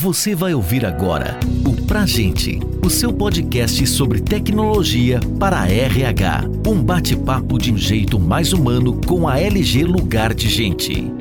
Você vai ouvir agora o Pra Gente, o seu podcast sobre tecnologia para a RH. Um bate-papo de um jeito mais humano com a LG Lugar de Gente.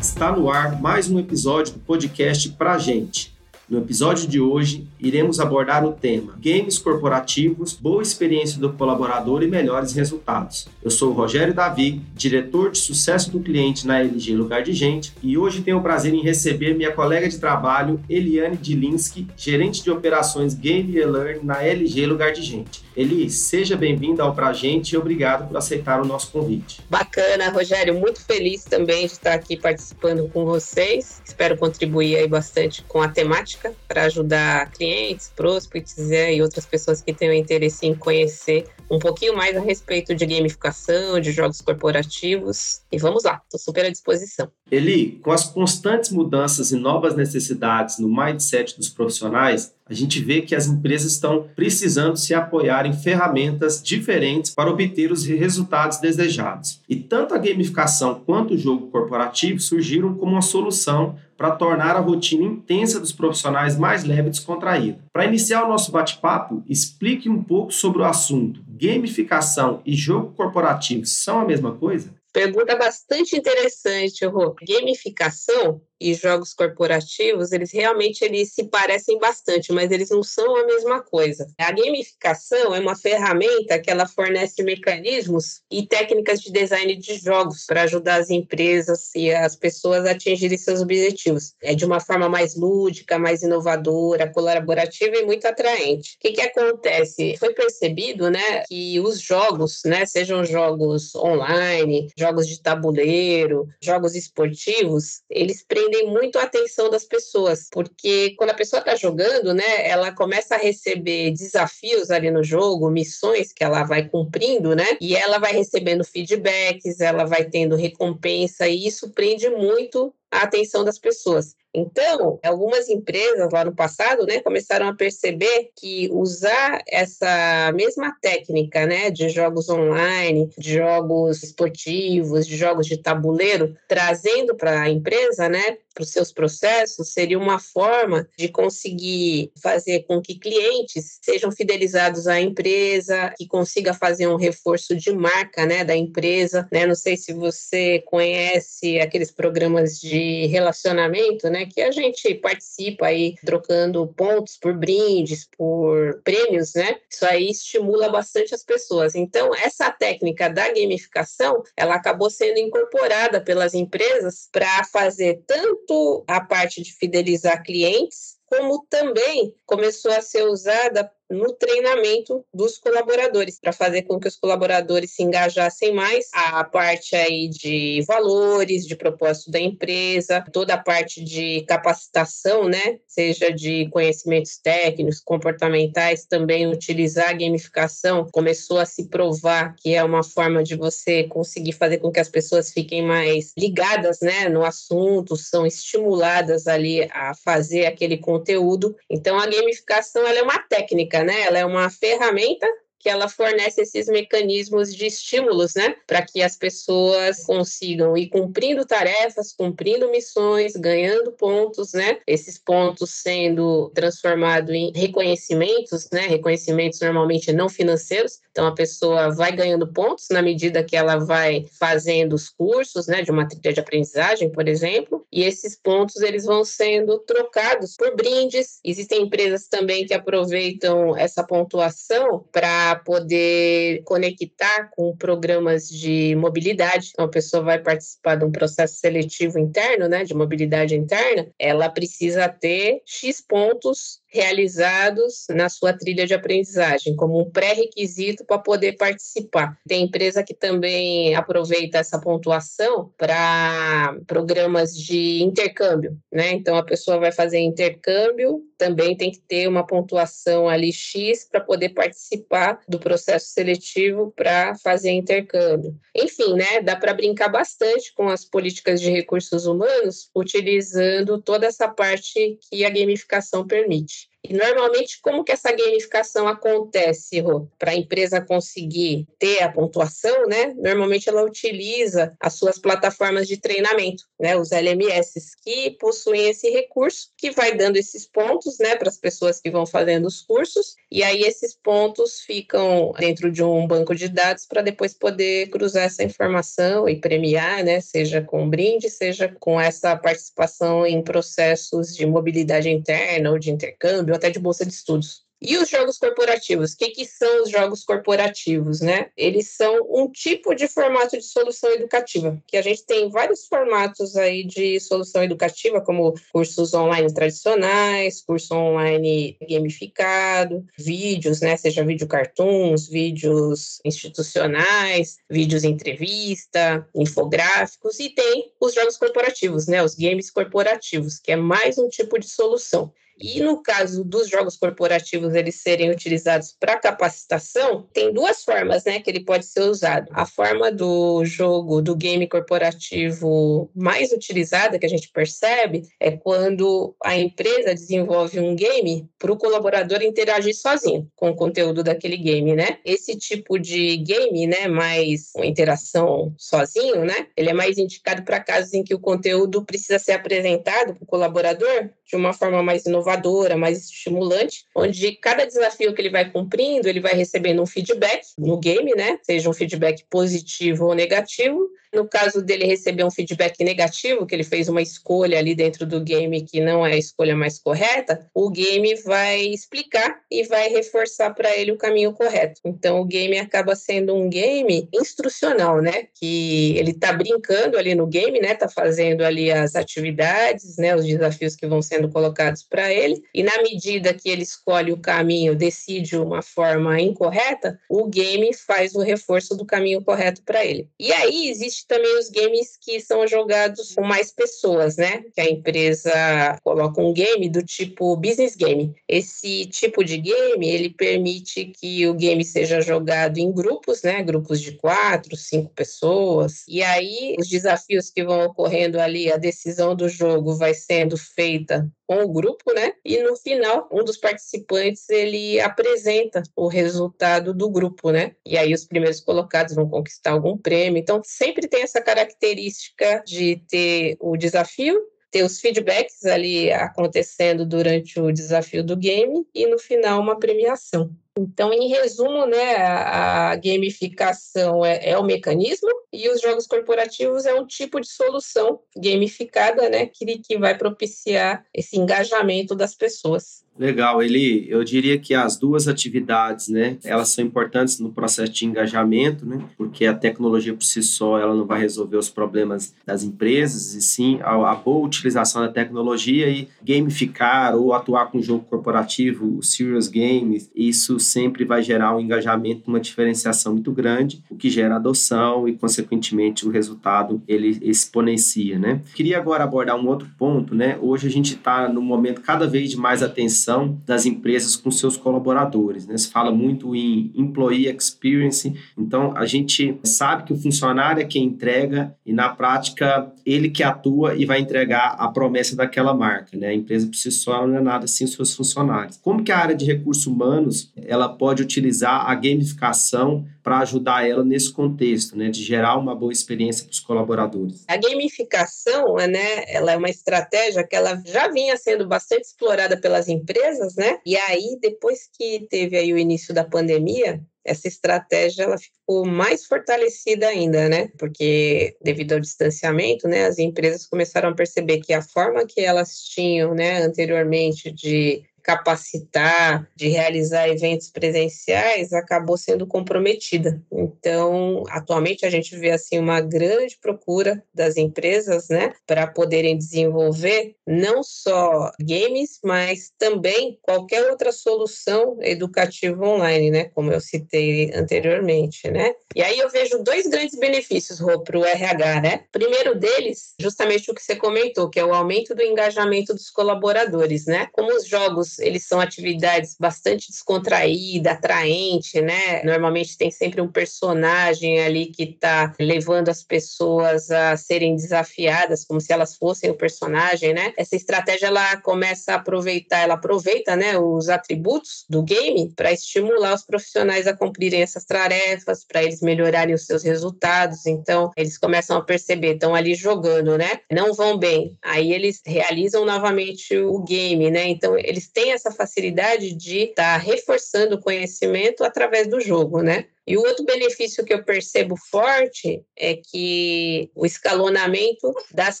Está no ar mais um episódio do podcast Pra Gente no episódio de hoje, iremos abordar o tema Games corporativos, boa experiência do colaborador e melhores resultados. Eu sou o Rogério Davi, diretor de sucesso do cliente na LG Lugar de Gente, e hoje tenho o prazer em receber minha colega de trabalho, Eliane Dilinski, gerente de operações Game e Learn na LG Lugar de Gente. Eli, seja bem-vinda ao Pra Gente e obrigado por aceitar o nosso convite. Bacana, Rogério, muito feliz também de estar aqui participando com vocês. Espero contribuir aí bastante com a temática para ajudar clientes, prospects e outras pessoas que tenham interesse em conhecer um pouquinho mais a respeito de gamificação, de jogos corporativos. E vamos lá, estou super à disposição. Eli, com as constantes mudanças e novas necessidades no mindset dos profissionais, a gente vê que as empresas estão precisando se apoiar em ferramentas diferentes para obter os resultados desejados. E tanto a gamificação quanto o jogo corporativo surgiram como uma solução para tornar a rotina intensa dos profissionais mais leve e descontraída. Para iniciar o nosso bate-papo, explique um pouco sobre o assunto. Gamificação e jogo corporativo são a mesma coisa? Pergunta bastante interessante, Rô. Gamificação e jogos corporativos, eles realmente eles se parecem bastante, mas eles não são a mesma coisa. A gamificação é uma ferramenta que ela fornece mecanismos e técnicas de design de jogos para ajudar as empresas e as pessoas a atingirem seus objetivos. É de uma forma mais lúdica, mais inovadora, colaborativa e muito atraente. O que, que acontece? Foi percebido, né, que os jogos, né, sejam jogos online, jogos de tabuleiro, jogos esportivos, eles prendem muito a atenção das pessoas, porque quando a pessoa está jogando, né, ela começa a receber desafios ali no jogo, missões que ela vai cumprindo, né, e ela vai recebendo feedbacks, ela vai tendo recompensa, e isso prende muito a atenção das pessoas. Então, algumas empresas lá no passado, né, começaram a perceber que usar essa mesma técnica, né, de jogos online, de jogos esportivos, de jogos de tabuleiro, trazendo para a empresa, né, para os seus processos, seria uma forma de conseguir fazer com que clientes sejam fidelizados à empresa, que consiga fazer um reforço de marca, né, da empresa, né? Não sei se você conhece aqueles programas de relacionamento, né, que a gente participa aí trocando pontos por brindes, por prêmios, né? Isso aí estimula bastante as pessoas. Então, essa técnica da gamificação, ela acabou sendo incorporada pelas empresas para fazer tanto a parte de fidelizar clientes, como também começou a ser usada no treinamento dos colaboradores, para fazer com que os colaboradores se engajassem mais. A parte aí de valores, de propósito da empresa, toda a parte de capacitação, né, seja de conhecimentos técnicos, comportamentais, também utilizar a gamificação. Começou a se provar que é uma forma de você conseguir fazer com que as pessoas fiquem mais ligadas, né, no assunto, são estimuladas ali a fazer aquele conteúdo. Então a gamificação ela é uma técnica né? Ela é uma ferramenta que ela fornece esses mecanismos de estímulos, né, para que as pessoas consigam ir cumprindo tarefas, cumprindo missões, ganhando pontos, né, esses pontos sendo transformados em reconhecimentos, né, reconhecimentos normalmente não financeiros. Então a pessoa vai ganhando pontos na medida que ela vai fazendo os cursos, né, de uma trilha de aprendizagem, por exemplo, e esses pontos eles vão sendo trocados por brindes. Existem empresas também que aproveitam essa pontuação para poder conectar com programas de mobilidade. Então, a pessoa vai participar de um processo seletivo interno, né, de mobilidade interna, ela precisa ter X pontos realizados na sua trilha de aprendizagem, como um pré-requisito para poder participar. Tem empresa que também aproveita essa pontuação para programas de intercâmbio, né? Então a pessoa vai fazer intercâmbio, também tem que ter uma pontuação ali X para poder participar do processo seletivo para fazer intercâmbio. Enfim, né? Dá para brincar bastante com as políticas de recursos humanos utilizando toda essa parte que a gamificação permite. E normalmente, como que essa gamificação acontece? Para a empresa conseguir ter a pontuação, né? Normalmente ela utiliza as suas plataformas de treinamento, né? Os LMS, que possuem esse recurso que vai dando esses pontos, né, para as pessoas que vão fazendo os cursos. E aí esses pontos ficam dentro de um banco de dados para depois poder cruzar essa informação e premiar, né? Seja com brinde, seja com essa participação em processos de mobilidade interna ou de intercâmbio até de bolsa de estudos. E os jogos corporativos? O que, que são os jogos corporativos, né? Eles são um tipo de formato de solução educativa, que a gente tem vários formatos aí de solução educativa, como cursos online tradicionais, curso online gamificado, vídeos, né? Seja vídeo cartoons, vídeos institucionais, vídeos entrevista, infográficos, e tem os jogos corporativos, né? Os games corporativos, que é mais um tipo de solução. E no caso dos jogos corporativos eles serem utilizados para capacitação, tem duas formas, né, que ele pode ser usado. A forma do jogo, do game corporativo mais utilizada que a gente percebe é quando a empresa desenvolve um game para o colaborador interagir sozinho com o conteúdo daquele game, né? Esse tipo de game, né, mais interação sozinho, né? Ele é mais indicado para casos em que o conteúdo precisa ser apresentado para o colaborador de uma forma mais inovadora inovadora, mais estimulante, onde cada desafio que ele vai cumprindo, ele vai recebendo um feedback no game, né? Seja um feedback positivo ou negativo, no caso dele receber um feedback negativo, que ele fez uma escolha ali dentro do game que não é a escolha mais correta, o game vai explicar e vai reforçar para ele o caminho correto. Então o game acaba sendo um game instrucional, né? Que ele está brincando ali no game, né? Tá fazendo ali as atividades, né? Os desafios que vão sendo colocados para ele. E na medida que ele escolhe o caminho, decide uma forma incorreta, o game faz o reforço do caminho correto para ele. E aí existe também os games que são jogados com mais pessoas, né? Que a empresa coloca um game do tipo business game. Esse tipo de game, ele permite que o game seja jogado em grupos, né? Grupos de quatro, cinco pessoas. E aí, os desafios que vão ocorrendo ali, a decisão do jogo vai sendo feita com o grupo, né? E no final, um dos participantes ele apresenta o resultado do grupo, né? E aí os primeiros colocados vão conquistar algum prêmio. Então sempre tem essa característica de ter o desafio ter os feedbacks ali acontecendo durante o desafio do game e no final uma premiação. Então, em resumo, né, a gamificação é, é, o mecanismo e os jogos corporativos é um tipo de solução gamificada, né, que, que vai propiciar esse engajamento das pessoas. Legal, ele, eu diria que as duas atividades, né, elas são importantes no processo de engajamento, né, porque a tecnologia por si só, ela não vai resolver os problemas das empresas, e sim a, a boa utilização da tecnologia e gamificar ou atuar com jogo corporativo, serious games, isso sempre vai gerar um engajamento, uma diferenciação muito grande, o que gera adoção e, consequentemente, o resultado ele exponencia, né. Queria agora abordar um outro ponto, né, hoje a gente está no momento cada vez de mais atenção das empresas com seus colaboradores. Né? Se fala muito em employee experience, então a gente sabe que o funcionário é quem entrega e na prática ele que atua e vai entregar a promessa daquela marca. Né? A empresa por si só não é nada sem seus funcionários. Como que a área de recursos humanos ela pode utilizar a gamificação para ajudar ela nesse contexto, né, de gerar uma boa experiência para os colaboradores. A gamificação, né, ela é uma estratégia que ela já vinha sendo bastante explorada pelas empresas, né? E aí depois que teve aí o início da pandemia, essa estratégia ela ficou mais fortalecida ainda, né? Porque devido ao distanciamento, né, as empresas começaram a perceber que a forma que elas tinham, né, anteriormente de capacitar, de realizar eventos presenciais, acabou sendo comprometida. Então, atualmente a gente vê assim uma grande procura das empresas, né, para poderem desenvolver não só games, mas também qualquer outra solução educativa online, né, como eu citei anteriormente, né? E aí eu vejo dois grandes benefícios para o RH, né? Primeiro deles, justamente o que você comentou, que é o aumento do engajamento dos colaboradores, né? Como os jogos eles são atividades bastante descontraídas, atraente, né? Normalmente tem sempre um personagem ali que está levando as pessoas a serem desafiadas, como se elas fossem o personagem, né? Essa estratégia ela começa a aproveitar, ela aproveita, né, os atributos do game para estimular os profissionais a cumprirem essas tarefas, para eles melhorarem os seus resultados. Então, eles começam a perceber, estão ali jogando, né? Não vão bem. Aí eles realizam novamente o game, né? Então, eles têm essa facilidade de estar tá reforçando o conhecimento através do jogo, né? E o outro benefício que eu percebo forte é que o escalonamento das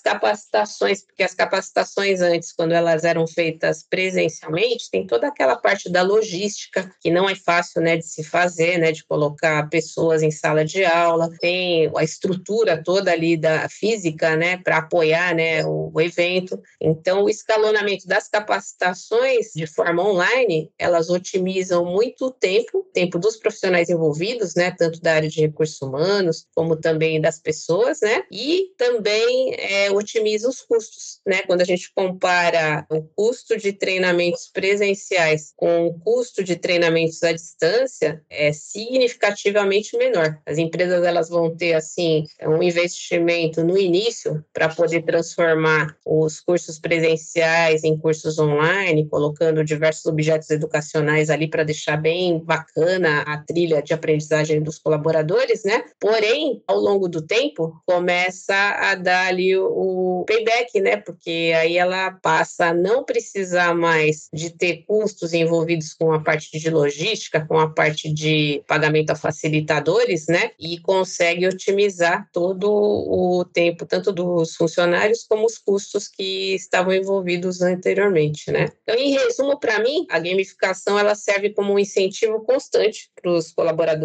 capacitações, porque as capacitações antes, quando elas eram feitas presencialmente, tem toda aquela parte da logística que não é fácil, né, de se fazer, né, de colocar pessoas em sala de aula, tem a estrutura toda ali da física, né, para apoiar, né, o, o evento. Então, o escalonamento das capacitações de forma online, elas otimizam muito o tempo, tempo dos profissionais envolvidos né, tanto da área de recursos humanos como também das pessoas, né, e também é, otimiza os custos, né, quando a gente compara o custo de treinamentos presenciais com o custo de treinamentos à distância, é significativamente menor. As empresas elas vão ter assim um investimento no início para poder transformar os cursos presenciais em cursos online, colocando diversos objetos educacionais ali para deixar bem bacana a trilha de aprendizagem aprendizagem dos colaboradores, né? Porém, ao longo do tempo, começa a dar ali o payback, né? Porque aí ela passa a não precisar mais de ter custos envolvidos com a parte de logística, com a parte de pagamento a facilitadores, né? E consegue otimizar todo o tempo, tanto dos funcionários como os custos que estavam envolvidos anteriormente, né? Então, em resumo, para mim, a gamificação ela serve como um incentivo constante para os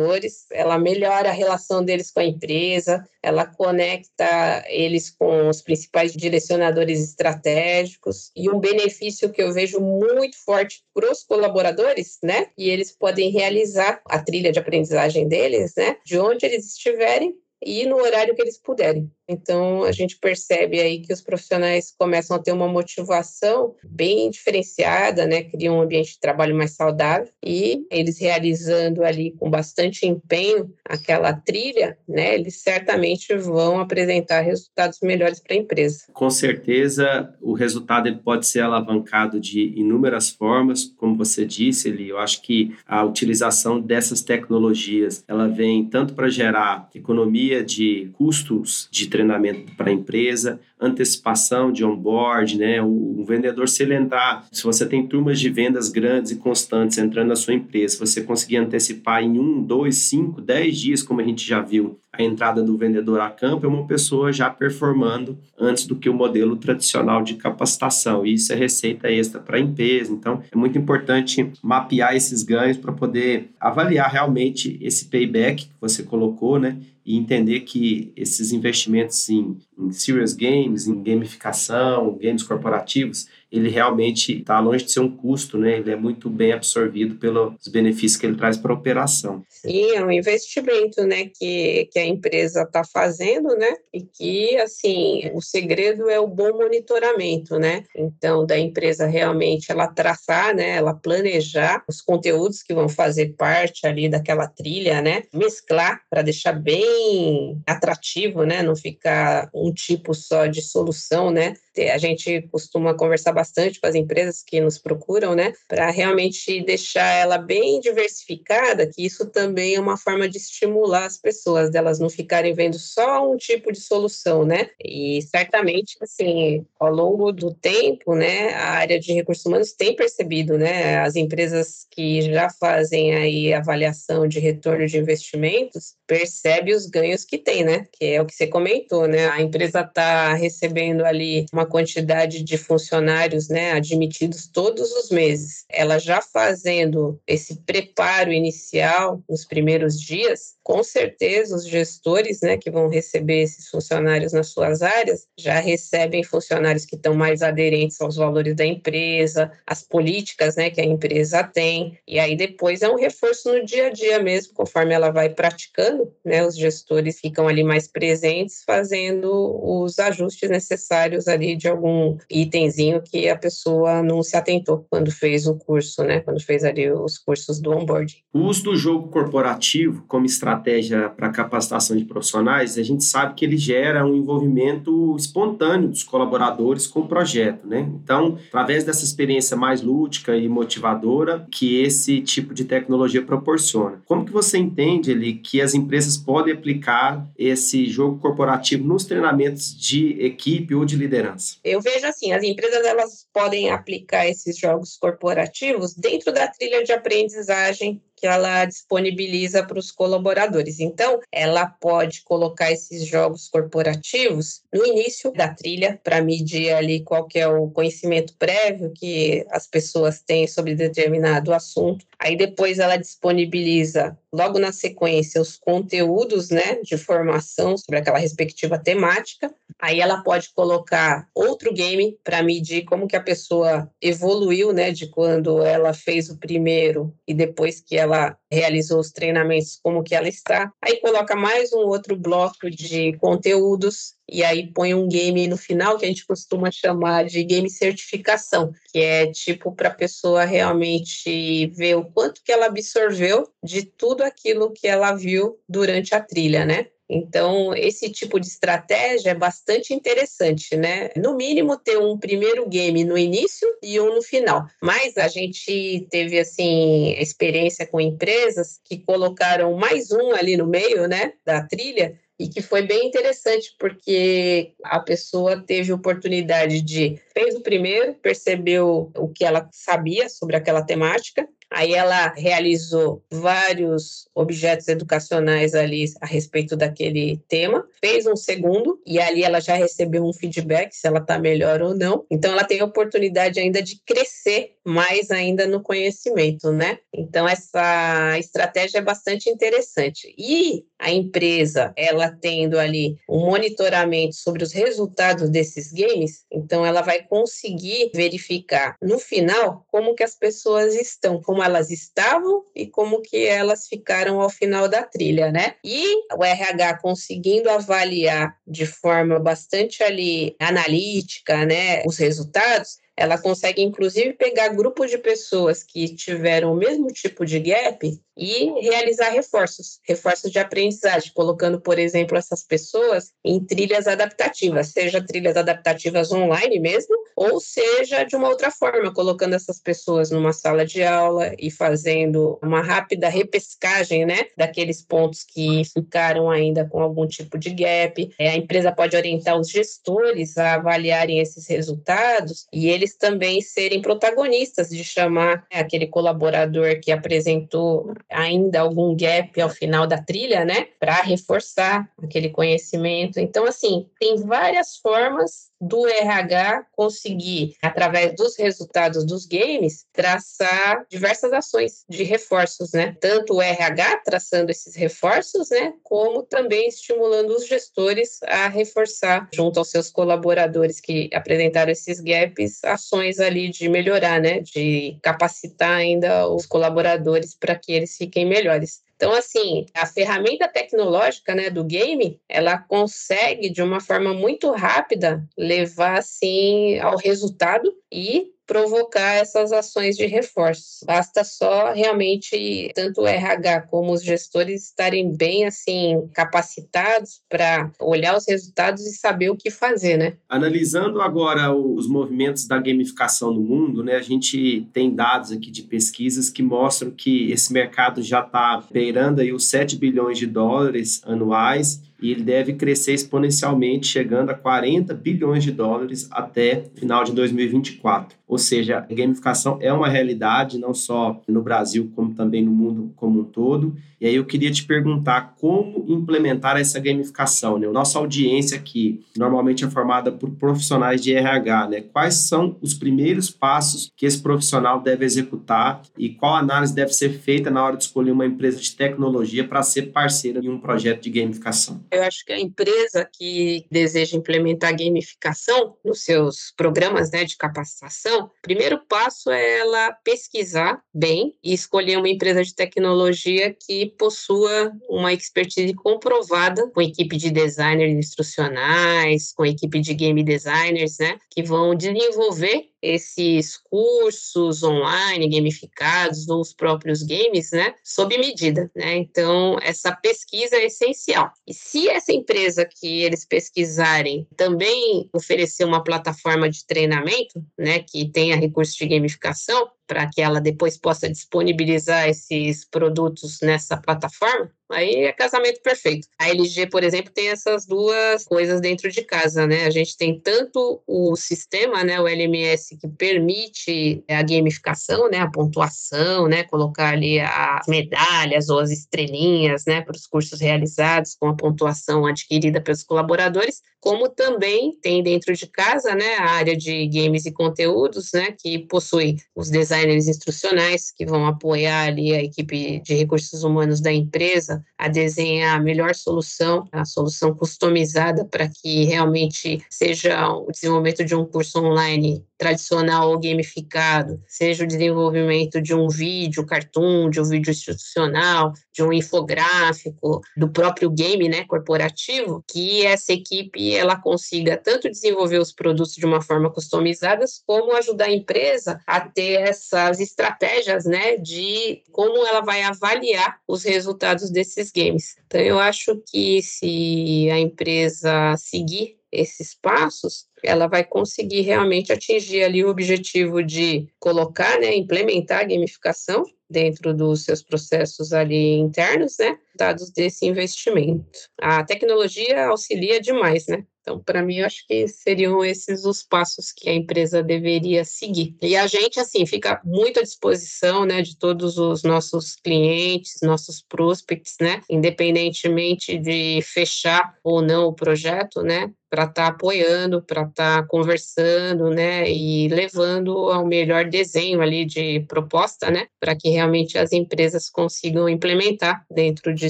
colaboradores ela melhora a relação deles com a empresa, ela conecta eles com os principais direcionadores estratégicos e um benefício que eu vejo muito forte para os colaboradores, né? E eles podem realizar a trilha de aprendizagem deles, né? De onde eles estiverem e no horário que eles puderem. Então, a gente percebe aí que os profissionais começam a ter uma motivação bem diferenciada, né? Criam um ambiente de trabalho mais saudável e eles realizando ali com bastante empenho aquela trilha, né? Eles certamente vão apresentar resultados melhores para a empresa. Com certeza, o resultado ele pode ser alavancado de inúmeras formas, como você disse, ele, eu acho que a utilização dessas tecnologias, ela vem tanto para gerar economia de custos de treinamento para a empresa, antecipação de onboard, né? O, o, vendedor, se ele entrar, se você tem turmas de vendas grandes e constantes entrando na sua empresa, você conseguir antecipar em um, dois, cinco, dez dias, como a gente já viu, a entrada do vendedor a campo, é uma pessoa já performando antes do que o modelo tradicional de capacitação. E isso é receita extra para a empresa. Então, é muito importante mapear esses ganhos para poder avaliar realmente esse payback que você colocou, né? E entender que esses investimentos em, em serious games, em gamificação, games corporativos, ele realmente está longe de ser um custo, né? Ele é muito bem absorvido pelos benefícios que ele traz para a operação. Sim, é um investimento, né, que, que a empresa está fazendo, né? E que, assim, o segredo é o bom monitoramento, né? Então, da empresa realmente ela traçar, né, ela planejar os conteúdos que vão fazer parte ali daquela trilha, né? Mesclar para deixar bem atrativo, né? Não ficar um tipo só de solução, né? A gente costuma conversar bastante com as empresas que nos procuram, né, para realmente deixar ela bem diversificada, que isso também é uma forma de estimular as pessoas, delas não ficarem vendo só um tipo de solução, né? E certamente, assim, ao longo do tempo, né, a área de recursos humanos tem percebido, né, as empresas que já fazem aí avaliação de retorno de investimentos, percebe os ganhos que tem, né? Que é o que você comentou, né? A empresa está recebendo ali uma quantidade de funcionários, né, admitidos todos os meses. Ela já fazendo esse preparo inicial nos primeiros dias, com certeza os gestores, né, que vão receber esses funcionários nas suas áreas, já recebem funcionários que estão mais aderentes aos valores da empresa, às políticas, né, que a empresa tem. E aí depois é um reforço no dia a dia mesmo, conforme ela vai praticando, né, os gestores ficam ali mais presentes, fazendo os ajustes necessários ali de algum itemzinho que que a pessoa não se atentou quando fez o curso, né? Quando fez ali os cursos do onboarding. O uso do jogo corporativo como estratégia para capacitação de profissionais, a gente sabe que ele gera um envolvimento espontâneo dos colaboradores com o projeto, né? Então, através dessa experiência mais lúdica e motivadora que esse tipo de tecnologia proporciona. Como que você entende ali que as empresas podem aplicar esse jogo corporativo nos treinamentos de equipe ou de liderança? Eu vejo assim, as empresas elas podem aplicar esses jogos corporativos dentro da trilha de aprendizagem que ela disponibiliza para os colaboradores. Então, ela pode colocar esses jogos corporativos no início da trilha para medir ali qual que é o conhecimento prévio que as pessoas têm sobre determinado assunto. Aí depois ela disponibiliza logo na sequência os conteúdos, né, de formação sobre aquela respectiva temática. Aí ela pode colocar outro game para medir como que a pessoa evoluiu, né, de quando ela fez o primeiro e depois que ela realizou os treinamentos, como que ela está. Aí coloca mais um outro bloco de conteúdos e aí põe um game no final que a gente costuma chamar de game certificação, que é tipo para a pessoa realmente ver o quanto que ela absorveu de tudo aquilo que ela viu durante a trilha, né? Então, esse tipo de estratégia é bastante interessante, né? No mínimo, ter um primeiro game no início e um no final. Mas a gente teve, assim, experiência com empresas que colocaram mais um ali no meio, né, da trilha, e que foi bem interessante porque a pessoa teve oportunidade de fez o primeiro, percebeu o que ela sabia sobre aquela temática Aí ela realizou vários objetos educacionais ali a respeito daquele tema, fez um segundo e ali ela já recebeu um feedback se ela está melhor ou não. Então ela tem a oportunidade ainda de crescer mais ainda no conhecimento, né? Então essa estratégia é bastante interessante. E a empresa, ela tendo ali um monitoramento sobre os resultados desses games, então ela vai conseguir verificar no final como que as pessoas estão, como como elas estavam e como que elas ficaram ao final da trilha, né? E o RH conseguindo avaliar de forma bastante ali analítica, né, os resultados, ela consegue inclusive pegar grupos de pessoas que tiveram o mesmo tipo de gap e realizar reforços, reforços de aprendizagem, colocando, por exemplo, essas pessoas em trilhas adaptativas, seja trilhas adaptativas online mesmo, ou seja de uma outra forma, colocando essas pessoas numa sala de aula e fazendo uma rápida repescagem, né, daqueles pontos que ficaram ainda com algum tipo de gap. É, a empresa pode orientar os gestores a avaliarem esses resultados e eles também serem protagonistas de chamar né, aquele colaborador que apresentou ainda algum gap ao final da trilha, né, para reforçar aquele conhecimento. Então, assim, tem várias formas do RH conseguir, através dos resultados dos games, traçar diversas ações de reforços, né? Tanto o RH traçando esses reforços, né? Como também estimulando os gestores a reforçar, junto aos seus colaboradores que apresentaram esses gaps, ações ali de melhorar, né? De capacitar ainda os colaboradores para que eles fiquem melhores. Então, assim, a ferramenta tecnológica né, do game, ela consegue, de uma forma muito rápida, levar, assim, ao resultado e provocar essas ações de reforço. Basta só realmente tanto o RH como os gestores estarem bem assim capacitados para olhar os resultados e saber o que fazer, né? Analisando agora os movimentos da gamificação no mundo, né, a gente tem dados aqui de pesquisas que mostram que esse mercado já está beirando aí os 7 bilhões de dólares anuais e ele deve crescer exponencialmente, chegando a 40 bilhões de dólares até final de 2024. Ou seja, a gamificação é uma realidade não só no Brasil, como também no mundo como um todo. E aí eu queria te perguntar como implementar essa gamificação. Né? Nossa audiência aqui normalmente é formada por profissionais de RH. Né? Quais são os primeiros passos que esse profissional deve executar e qual análise deve ser feita na hora de escolher uma empresa de tecnologia para ser parceira em um projeto de gamificação? Eu acho que a empresa que deseja implementar gamificação nos seus programas né, de capacitação, o primeiro passo é ela pesquisar bem e escolher uma empresa de tecnologia que possua uma expertise comprovada com equipe de designers instrucionais, com equipe de game designers, né, que vão desenvolver esses cursos online gamificados ou os próprios games, né, sob medida, né? Então, essa pesquisa é essencial. E se essa empresa que eles pesquisarem também oferecer uma plataforma de treinamento, né, que tenha recursos de gamificação, para que ela depois possa disponibilizar esses produtos nessa plataforma, aí é casamento perfeito. A LG, por exemplo, tem essas duas coisas dentro de casa, né? A gente tem tanto o sistema, né, o LMS, que permite a gamificação, né, a pontuação, né, colocar ali as medalhas ou as estrelinhas, né, para os cursos realizados com a pontuação adquirida pelos colaboradores, como também tem dentro de casa, né, a área de games e conteúdos, né, que possui os designers instrucionais que vão apoiar ali a equipe de recursos humanos da empresa a desenhar a melhor solução, a solução customizada para que realmente seja o desenvolvimento de um curso online tradicional ou gamificado, seja o desenvolvimento de um vídeo cartoon, de um vídeo institucional, de um infográfico, do próprio game, né, corporativo, que essa equipe ela consiga tanto desenvolver os produtos de uma forma customizada, como ajudar a empresa a ter essas estratégias, né, de como ela vai avaliar os resultados desses games. Então eu acho que se a empresa seguir esses passos, ela vai conseguir realmente atingir ali o objetivo de colocar, né, implementar a gamificação dentro dos seus processos ali internos, né, dados desse investimento. A tecnologia auxilia demais, né? Então, para mim, eu acho que seriam esses os passos que a empresa deveria seguir. E a gente, assim, fica muito à disposição, né, de todos os nossos clientes, nossos prospects, né, independentemente de fechar ou não o projeto, né, para estar tá apoiando, para estar tá conversando, né, e levando ao melhor desenho ali de proposta, né, para que realmente as empresas consigam implementar dentro de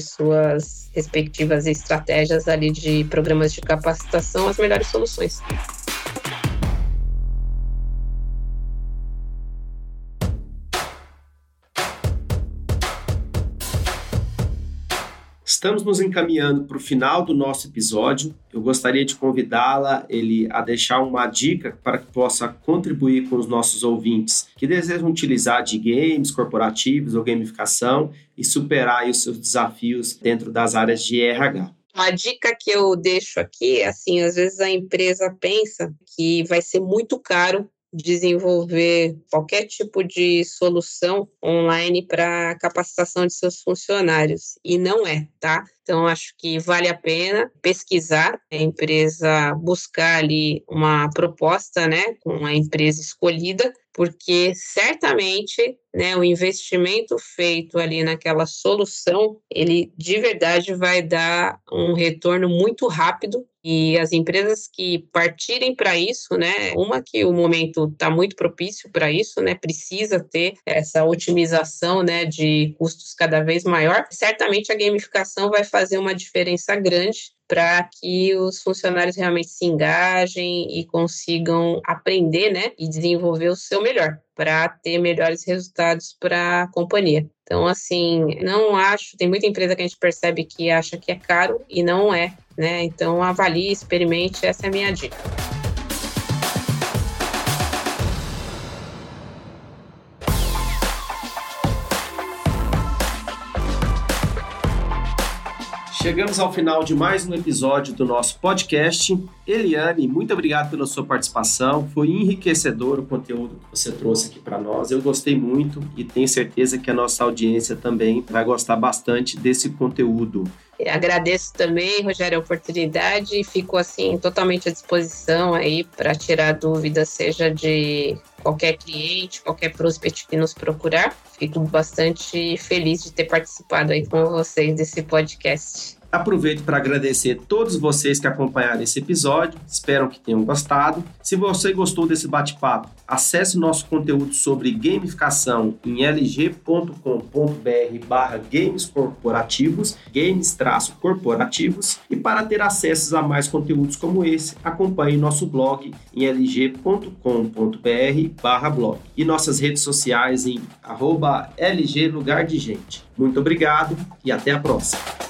suas respectivas estratégias ali de programas de capacitação as melhores soluções. Estamos nos encaminhando para o final do nosso episódio. Eu gostaria de convidá-la ele a deixar uma dica para que possa contribuir com os nossos ouvintes que desejam utilizar de games corporativos ou gamificação e superar os seus desafios dentro das áreas de RH. Uma dica que eu deixo aqui, assim, às vezes a empresa pensa que vai ser muito caro desenvolver qualquer tipo de solução online para capacitação de seus funcionários e não é, tá? Então acho que vale a pena pesquisar a empresa buscar ali uma proposta, né, com a empresa escolhida porque certamente né, o investimento feito ali naquela solução, ele de verdade vai dar um retorno muito rápido e as empresas que partirem para isso, né, uma que o momento está muito propício para isso, né, precisa ter essa otimização, né, de custos cada vez maior, certamente a gamificação vai fazer uma diferença grande para que os funcionários realmente se engajem e consigam aprender, né, e desenvolver o seu melhor para ter melhores resultados para a companhia. Então, assim, não acho, tem muita empresa que a gente percebe que acha que é caro e não é, né? Então, avalie, experimente, essa é a minha dica. Chegamos ao final de mais um episódio do nosso podcast. Eliane, muito obrigado pela sua participação. Foi enriquecedor o conteúdo que você trouxe aqui para nós. Eu gostei muito e tenho certeza que a nossa audiência também vai gostar bastante desse conteúdo. Agradeço também, Rogério, a oportunidade e fico assim totalmente à disposição aí para tirar dúvidas, seja de qualquer cliente, qualquer prospect que nos procurar. Fico bastante feliz de ter participado aí com vocês desse podcast. Aproveito para agradecer todos vocês que acompanharam esse episódio, espero que tenham gostado. Se você gostou desse bate-papo, acesse nosso conteúdo sobre gamificação em lg.com.br barra games corporativos, games-corporativos, e para ter acesso a mais conteúdos como esse, acompanhe nosso blog em lg.com.br barra blog e nossas redes sociais em arroba lg lugar de gente. Muito obrigado e até a próxima.